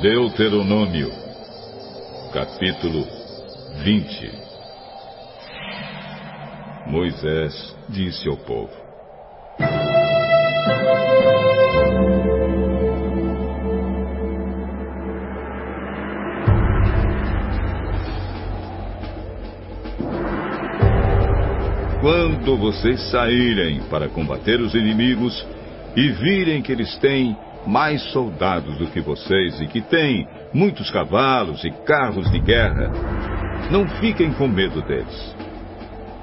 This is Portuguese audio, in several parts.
Deuteronômio, capítulo 20 Moisés disse ao povo: Quando vocês saírem para combater os inimigos e virem que eles têm mais soldados do que vocês e que têm muitos cavalos e carros de guerra, não fiquem com medo deles.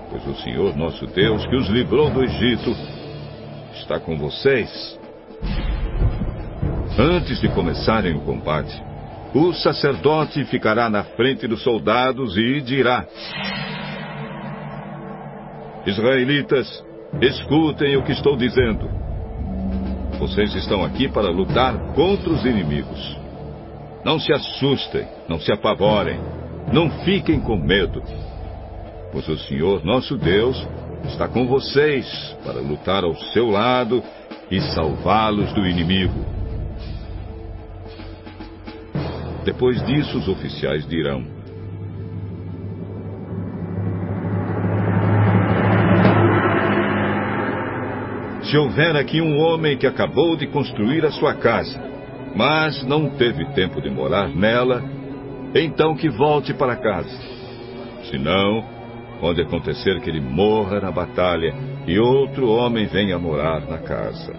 Pois o Senhor nosso Deus, que os livrou do Egito, está com vocês. Antes de começarem o combate, o sacerdote ficará na frente dos soldados e dirá: Israelitas, escutem o que estou dizendo. Vocês estão aqui para lutar contra os inimigos. Não se assustem, não se apavorem, não fiquem com medo. Pois o Senhor nosso Deus está com vocês para lutar ao seu lado e salvá-los do inimigo. Depois disso, os oficiais dirão: Se houver aqui um homem que acabou de construir a sua casa, mas não teve tempo de morar nela, então que volte para casa. Senão, pode acontecer que ele morra na batalha e outro homem venha morar na casa.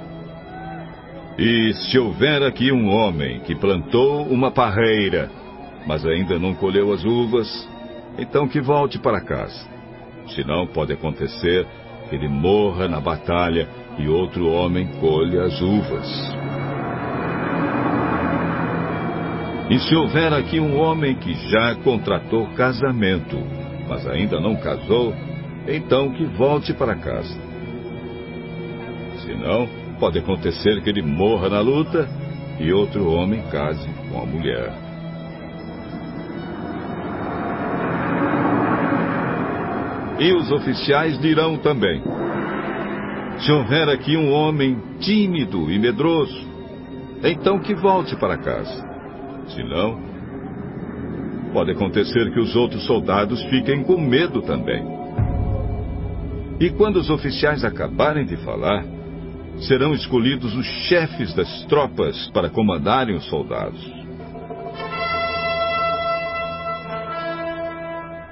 E se houver aqui um homem que plantou uma parreira, mas ainda não colheu as uvas, então que volte para casa. Senão pode acontecer que ele morra na batalha e outro homem colhe as uvas. E se houver aqui um homem que já contratou casamento, mas ainda não casou, então que volte para casa. Senão, pode acontecer que ele morra na luta e outro homem case com a mulher. E os oficiais dirão também: se houver aqui um homem tímido e medroso, então que volte para casa. Se não, pode acontecer que os outros soldados fiquem com medo também. E quando os oficiais acabarem de falar, serão escolhidos os chefes das tropas para comandarem os soldados.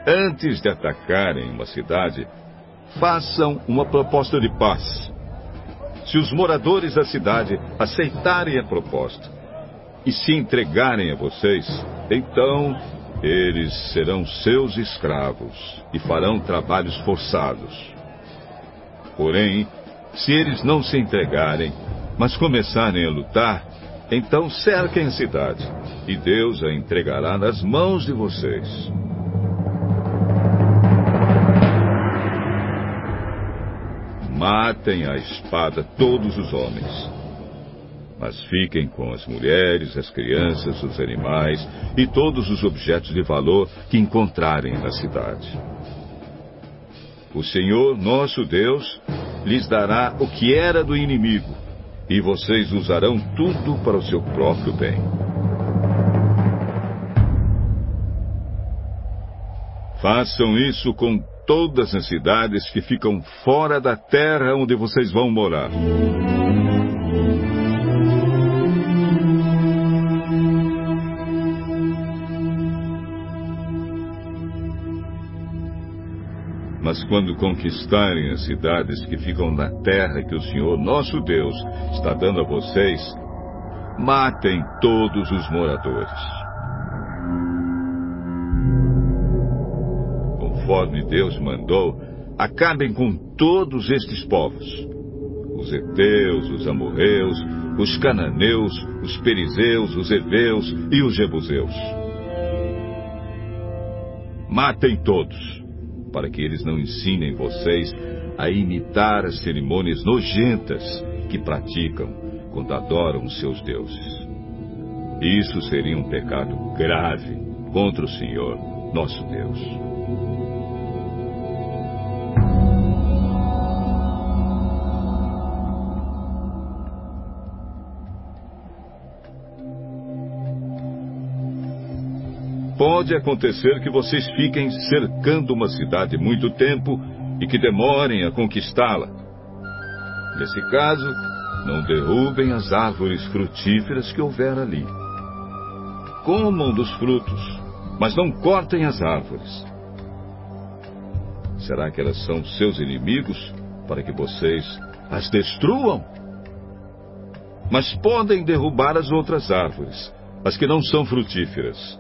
Antes de atacarem uma cidade, façam uma proposta de paz. Se os moradores da cidade aceitarem a proposta e se entregarem a vocês, então eles serão seus escravos e farão trabalhos forçados. Porém, se eles não se entregarem, mas começarem a lutar, então cerquem a cidade, e Deus a entregará nas mãos de vocês. Matem a espada todos os homens. Mas fiquem com as mulheres, as crianças, os animais e todos os objetos de valor que encontrarem na cidade. O Senhor, nosso Deus, lhes dará o que era do inimigo, e vocês usarão tudo para o seu próprio bem. Façam isso com todas as cidades que ficam fora da terra onde vocês vão morar. Mas quando conquistarem as cidades que ficam na terra que o Senhor nosso Deus está dando a vocês, matem todos os moradores. Conforme Deus mandou, acabem com todos estes povos: os heteus, os amorreus, os cananeus, os perizeus, os heveus e os jebuseus. Matem todos, para que eles não ensinem vocês a imitar as cerimônias nojentas que praticam quando adoram os seus deuses. Isso seria um pecado grave contra o Senhor, nosso Deus. pode acontecer que vocês fiquem cercando uma cidade muito tempo e que demorem a conquistá-la. Nesse caso, não derrubem as árvores frutíferas que houver ali. Comam dos frutos, mas não cortem as árvores. Será que elas são seus inimigos para que vocês as destruam? Mas podem derrubar as outras árvores, as que não são frutíferas.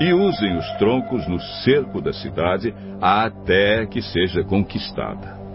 E usem os troncos no cerco da cidade até que seja conquistada.